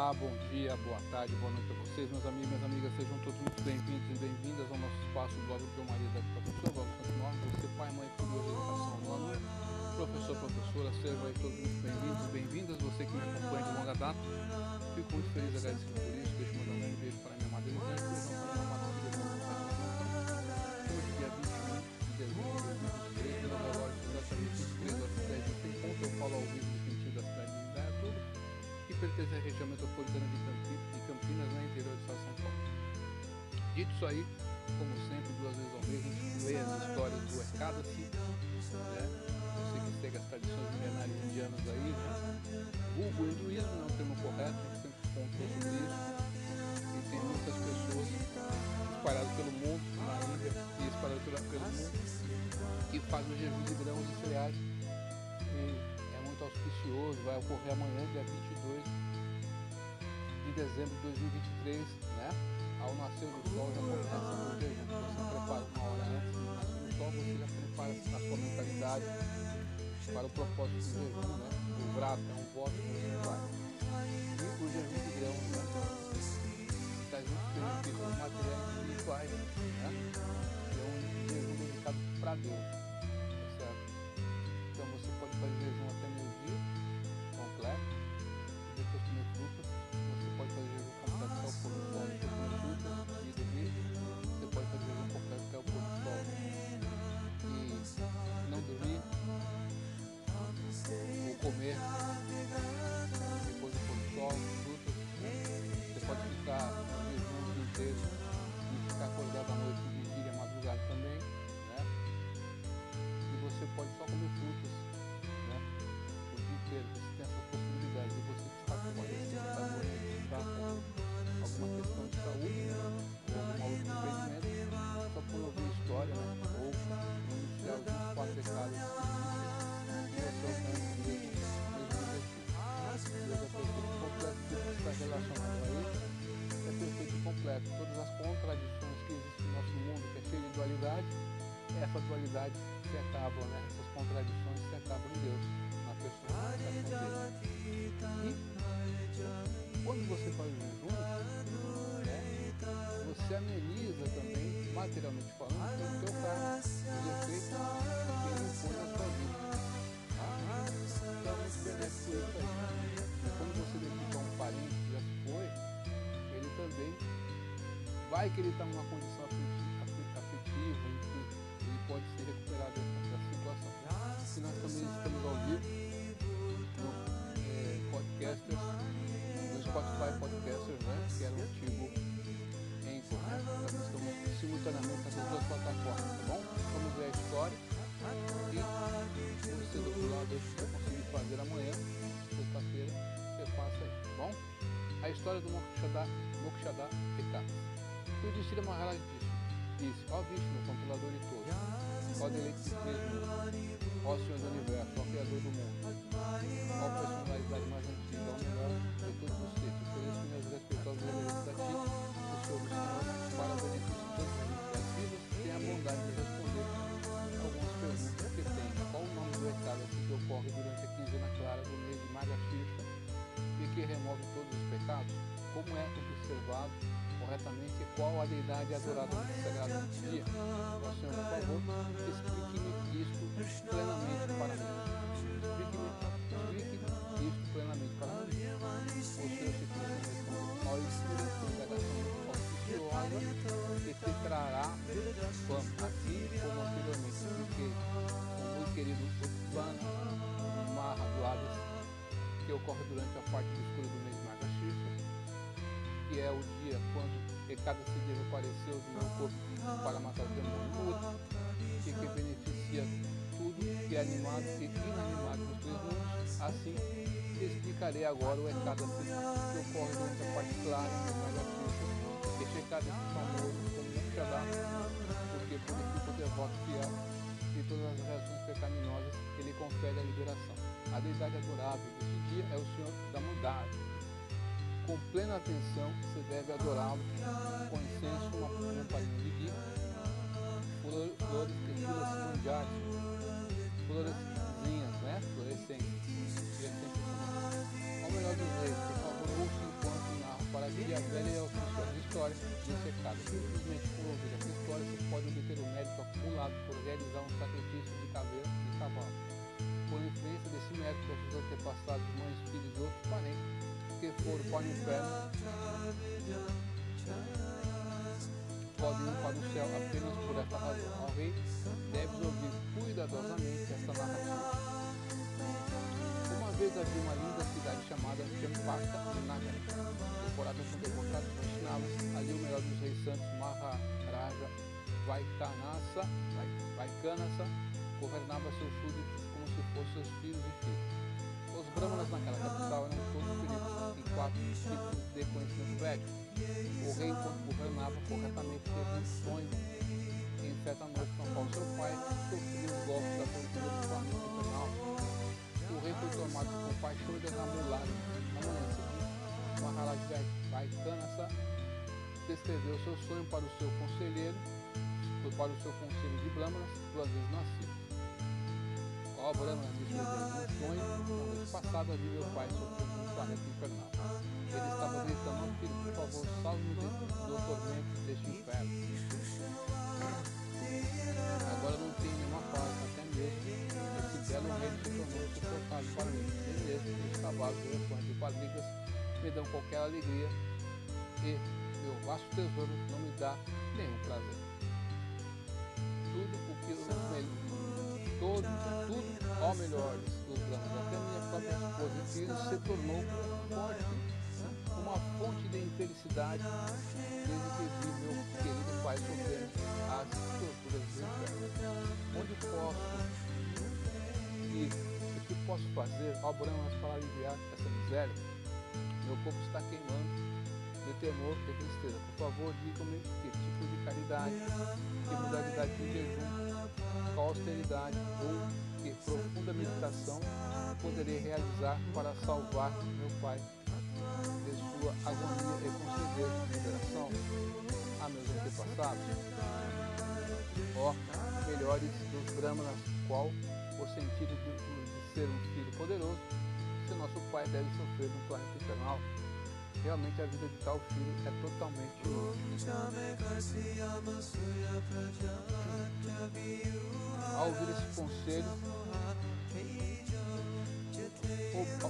Olá, bom dia, boa tarde, boa noite a vocês, meus amigos minhas amigas, sejam todos muito bem-vindos e bem-vindas ao nosso espaço Blog do Maria da Blog Santo Norte, você pai, mãe, filho, educação, aluno, professor, professora, sejam aí todos muito bem-vindos bem-vindas, você que me acompanha de longa data, fico muito feliz agradecido por isso, deixa eu mandar um beijo para minha madrinha, para minha amada filha, hoje dia 21 de dezembro de 2023, pelo relógio exatamente 23 horas 10 tem ponto, eu falo ao vivo pertence à região metropolitana de Campinas, Campinas né, interior de São Paulo. Dito isso aí, como sempre, duas vezes ao mês, a gente lê as histórias do Ekadasi, né? Você que segue as tradições milenares indianas aí, né? Vulgo hinduísmo é um termo correto, a gente sempre pontuou sobre isso. E tem muitas pessoas espalhadas pelo mundo, na Índia e espalhadas pelo mundo, que fazem o jejum de grãos e cereais. E muito auspicioso, vai ocorrer amanhã, dia 22 de dezembro de 2023, né? Ao nascer do sol já começa o jejum. Você prepara uma hora antes do nascer do sol, você já prepara a sua mentalidade para o propósito do jejum, né? O vrato é um voto que você faz. E o jejum de grãos, né? Traz muitos benefícios materiais e espirituais, né? É um jejum dedicado para Deus, tá certo? Então você pode fazer jejum comer Todas as contradições que existem no nosso mundo, que é cheio de dualidade, essas dualidades se acabam, né? essas contradições se acabam em Deus, na pessoa. E quando você faz o jejum, né, você ameniza também, materialmente falando, o teu cargo, os efeitos que ele impõe na sua vida. Tá? Então é muito isso aí. Vai que ele está numa condição afetiva, afetiva em que ele pode ser recuperado dessa situação. E nós também estamos ao vivo no é, podcasters, no Spotify Podcasters, né? Que era o antigo Anchor, né? Nós estamos simultaneamente nessas duas plataformas, tá bom? Vamos ver a história e você do outro lado se você conseguir fazer amanhã, sexta-feira, você faça aí, tá bom? A história do Mokshada, Mokshada Pekka. O Distira Maharaj disse, disse, ó Vishnu, controlador de todos, ó deleite mesmo, ó Senhor do Universo, ó Criador do mundo, ó personalidade mais antiga, ó melhor de todos os seres, ofereço minhas respeitosas reverências a ti, o Senhor do Senhor, para benefício de todas as iniciativas, tenha a bondade de responder algumas perguntas que tem. Qual o nome do recado que ocorre durante a quinzena clara do mês de Magashirsha e que remove todos os pecados? Como é observado corretamente qual a deidade adorada no sagrado dia? Ó Senhor, por favor, explique-me isto plenamente para mim. Explique-me explique isto plenamente para mim. O Senhor se Cristo respondeu, ó Espírito de indagação auspiciosa que te trará fama, assim como anteriormente, porque o muito querido Urbano Mahaduadas, que ocorre durante a parte do escuro do mês de Magashirsha, que é o dia quando cada cidade apareceu do meu corpo para matar o demônio mudo, e que beneficia tudo que é animado e inanimado nos três mundos. Assim, explicarei agora o Ekada que ocorre durante a parte clara do Magashirsha, que checar esse famoso como Mukshadá, porque purifica o devoto fiel e todas as reações pecaminosas que lhe confere a liberação. A deidade adorável deste dia é o Senhor da Mudade com plena atenção, você deve adorá-lo com incenso, uma, palhinha de flores que filas mundiais, floreszinhas, né? Fluorescentes. Ao melhor dos reis, por favor, ouça enquanto que a velha e oficiosa história dissecada simplesmente por ouvir essa história se pode obter o mérito acumulado por realizar um sacrifício de caveira de cavalo. Por influência desse mérito, os antepassados, mães, filhos e outros parentes que foram para o inferno podem ir para o céu apenas por esta razão. Ao rei, deves ouvir cuidadosamente esta narrativa vez havia uma linda cidade chamada Champaka Nagar. Decoradas com devotados vaishnavas, ali o melhor dos reis santos, Maharaja Vaikanasa, Vaikanasa governava seus súditos como se fossem seus filhos e filhas. Brahmanas naquela capital eram todos peritos em quatro tipos de conhecimento védico. O rei, enquanto governava corretamente, teve um sonho em certa noite com qual seu pai sofreu os golpes da tortura do planeta infernal o rei foi tomado com paixão e derramou lágrimas. Na manhã seguinte, Maharaj Vaikanasa descreveu seu sonho para o seu conselheiro, para o seu conselho de Brahmanas, duas vezes nascido. Ó Brahmanas, descreveu um sonho, na vez passada vi meu pai sofrendo um planeta infernal. Ele estava gritando filho, por favor, salve-me do tormento deste inferno. Agora não tem nenhuma paz, até mesmo belo rei se tornou suportável para mim. Nem mesmo os cavalos, elefantes e quadrigas me dão qualquer alegria e meu vasto tesouro não me dá nenhum prazer. Tudo o que os todo, tudo ao melhor dos dramas, até minha própria esposa se tornou forte, uma fonte de infelicidade desde que vi meu querido pai sofrendo as torturas do inferno. Onde posso o que posso fazer, ó Bramas, para aliviar essa miséria? Meu corpo está queimando de temor e tristeza. Por favor, diga-me que tipo de caridade, que modalidade de jejum, qual austeridade ou que profunda meditação poderei realizar para salvar meu pai de sua agonia e conceder liberação a meus antepassados? Ó, melhores dos Brahmanas, qual o sentido de, de ser um filho poderoso, se nosso pai deve sofrer planeta infernal. Realmente a vida de tal filho é totalmente única. Ao ouvir esse conselho,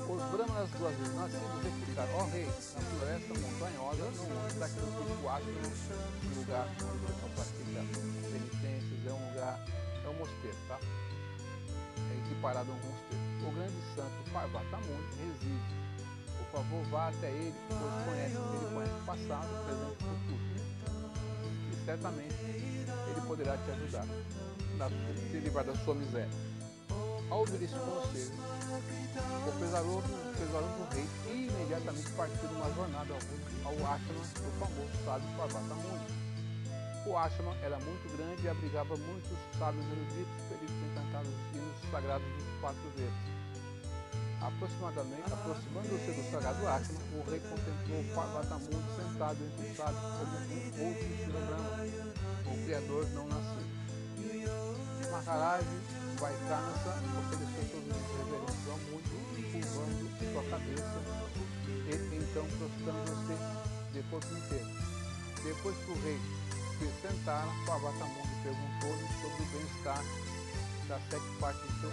os brahmanas duas vezes nascidos replicaram, ó oh, rei, na floresta montanhosa não está aquele tipo ácido um lugar onde o pessoal pratica penitências, é um lugar, é um mosteiro, tá? equiparado a um mosteiro. O grande santo Parvatamundi reside. Por favor, vá até ele, pois conhece, ele conhece o passado, o presente e o futuro. E certamente ele poderá te ajudar a te livrar da sua miséria. Ao ouvir esse conselho, o pesaroso, o pesaroso rei imediatamente partiu numa jornada ao, ao ashram do famoso sábio Parvatamundi o ashram era muito grande e abrigava muitos sábios eruditos peritos encantados dos hinos sagrados dos quatro verdes. Aproximadamente, aproximando-se do sagrado ashram, o rei contemplou Parvatamundi sentado entre os sábios como um outro Shirobrahma, o criador não nascido. Maharaj Vaikanasa ofereceu livros reverentes ao mundo, curvando sua cabeça e então prostrando-se de corpo inteiro. Depois que o rei se sentaram, Pavatamundi perguntou-lhe sobre o bem-estar das sete partes do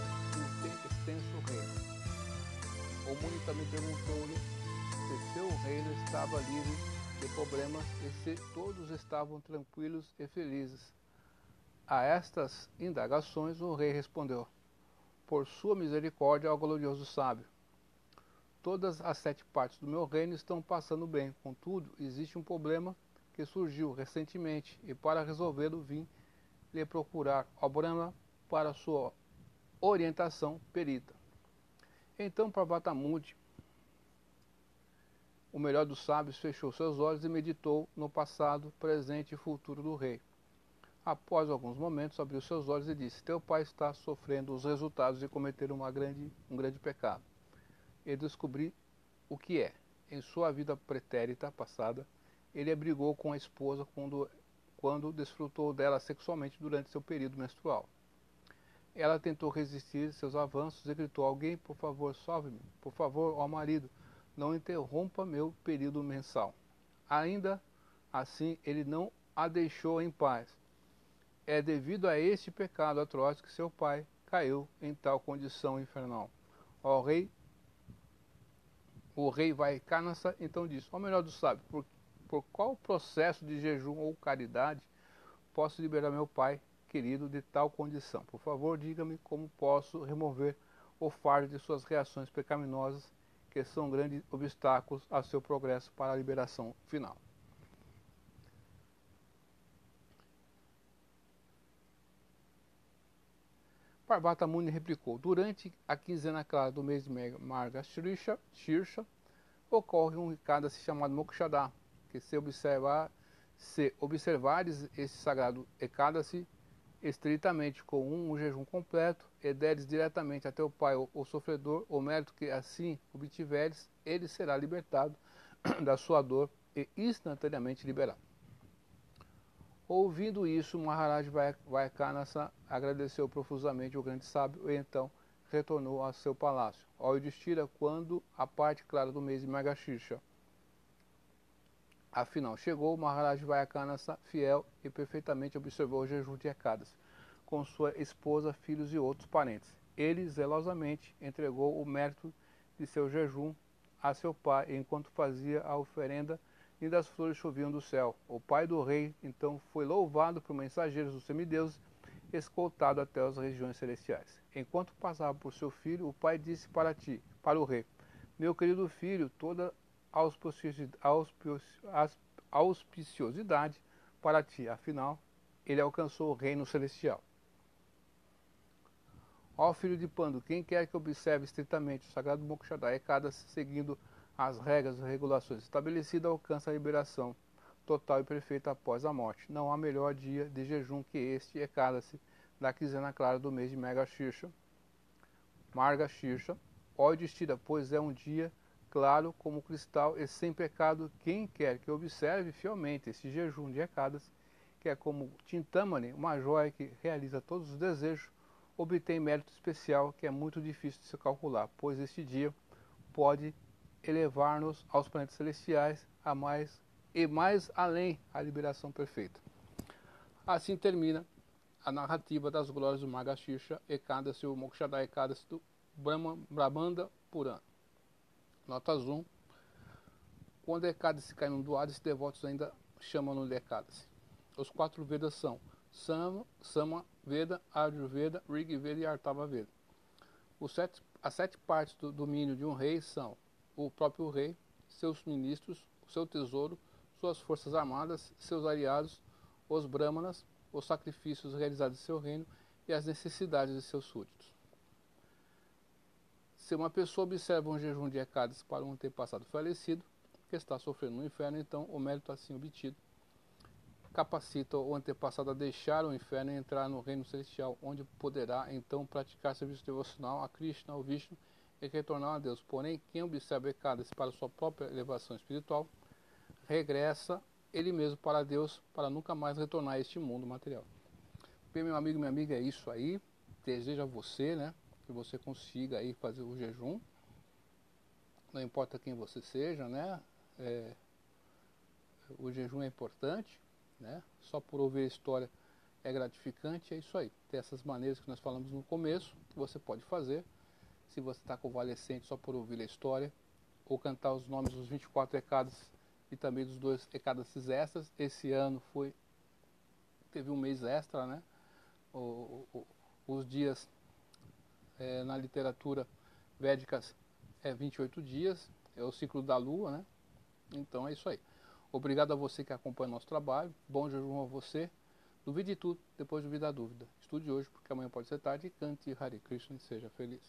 seu extenso reino. O Muni também perguntou-lhe se seu reino estava livre de problemas e se todos estavam tranquilos e felizes. A estas indagações o rei respondeu: Por sua misericórdia, ao glorioso sábio, todas as sete partes do meu reino estão passando bem, contudo, existe um problema que surgiu recentemente e para resolvê-lo vim lhe procurar ao Brahma para sua orientação perita. Então Parvatamundi, o melhor dos sábios, fechou seus olhos e meditou no passado, presente e futuro do rei. Após alguns momentos, abriu seus olhos e disse: Teu pai está sofrendo os resultados de cometer uma grande, um grande pecado. E descobri o que é. Em sua vida pretérita passada, ele abrigou com a esposa quando, quando desfrutou dela sexualmente durante seu período menstrual. Ela tentou resistir seus avanços e gritou: Alguém, por favor, salve-me. Por favor, ó marido, não interrompa meu período mensal. ainda assim ele não a deixou em paz. É devido a este pecado atroz que seu pai caiu em tal condição infernal. O rei, o rei vai Canassa então disse: Ó melhor do sábio, por, por qual processo de jejum ou caridade posso liberar meu pai querido de tal condição? Por favor, diga-me como posso remover o fardo de suas reações pecaminosas, que são grandes obstáculos ao seu progresso para a liberação final. Parvata Muni replicou: Durante a quinzena clara do mês de Marga Shirsha, Shirsha ocorre um Ekadasi chamado Mokshada, que se observar se observares esse sagrado Ekadasi estritamente com um, um jejum completo, e deres diretamente a teu pai, o, sofredor, o mérito que assim obtiveres, ele será libertado da sua dor e instantaneamente liberado. Ouvindo isso, Maharaj Vaikanasa agradeceu profusamente o grande sábio e então retornou a seu palácio. Ao Yudhishthira, quando a parte clara do mês de Magashirsha. Afinal, chegou Maharaj Vaikanasa, fiel e perfeitamente observou o jejum de Ekadas, com sua esposa, filhos e outros parentes. Ele zelosamente entregou o mérito de seu jejum a seu pai, enquanto fazia a oferenda e das flores choviam do céu. O pai do rei então foi louvado por mensageiros dos semideuses, escoltado até as regiões celestiais. Enquanto passava por seu filho, o pai disse para ti, para o rei: Meu querido filho, toda auspiciosidade para ti, afinal, ele alcançou o reino celestial. Ó filho de Pando, quem quer que observe estritamente o sagrado Mokshadaya é cada seguindo as regras e regulações estabelecidas, alcança a liberação total e perfeita após a morte. Não há melhor dia de jejum que este e cada-se da quinzena clara do mês de Mega Shirsha, Marga Shirsha, ó Distira, pois é um dia claro como cristal e sem pecado. Quem quer que observe fielmente este jejum de Ekadas, que é como Tintamani, uma joia que realiza todos os desejos, obtém mérito especial que é muito difícil de se calcular, pois este dia pode elevar-nos aos planetas celestiais a mais e mais além a liberação perfeita. Assim termina a narrativa das glórias do Magashirsha Ekadasi, o Mokshada Ekadasi do Brahma, Brahmanda Purana. Nota zoom. Quando Ekadasi cai no doado, os devotos ainda chamam-no de Ekadasi. Os quatro Vedas são Sama, Sama Veda, Ayurveda, Rig Veda e Artava Veda. Sete, as sete partes do domínio de um rei são o próprio rei, seus ministros, o seu tesouro, suas forças armadas, seus aliados, os brahmanas, os sacrifícios realizados em seu reino e as necessidades de seus súditos. Se uma pessoa observa um jejum de Ekades para um antepassado falecido, que está sofrendo no inferno, então o mérito assim obtido capacita o antepassado a deixar o inferno e entrar no reino celestial, onde poderá então praticar serviço devocional a Krishna, ao Vishnu e retornar a Deus. Porém, quem observa pecados para sua própria elevação espiritual, regressa ele mesmo para Deus para nunca mais retornar a este mundo material. Bem, meu amigo minha amiga, é isso aí. Desejo a você, né, que você consiga aí fazer o jejum. Não importa quem você seja, né? É, o jejum é importante, né? Só por ouvir a história é gratificante, é isso aí. Tem essas maneiras que nós falamos no começo, que você pode fazer se você está convalescente só por ouvir a história, ou cantar os nomes dos 24 ecadas e também dos dois ecadas extras. Esse ano foi teve um mês extra, né? O, o, os dias é, na literatura védica é 28 dias, é o ciclo da lua, né? Então é isso aí. Obrigado a você que acompanha nosso trabalho. Bom jejum a você. Duvide tudo, depois duvide a dúvida. Estude hoje, porque amanhã pode ser tarde. Cante Hare Krishna e seja feliz.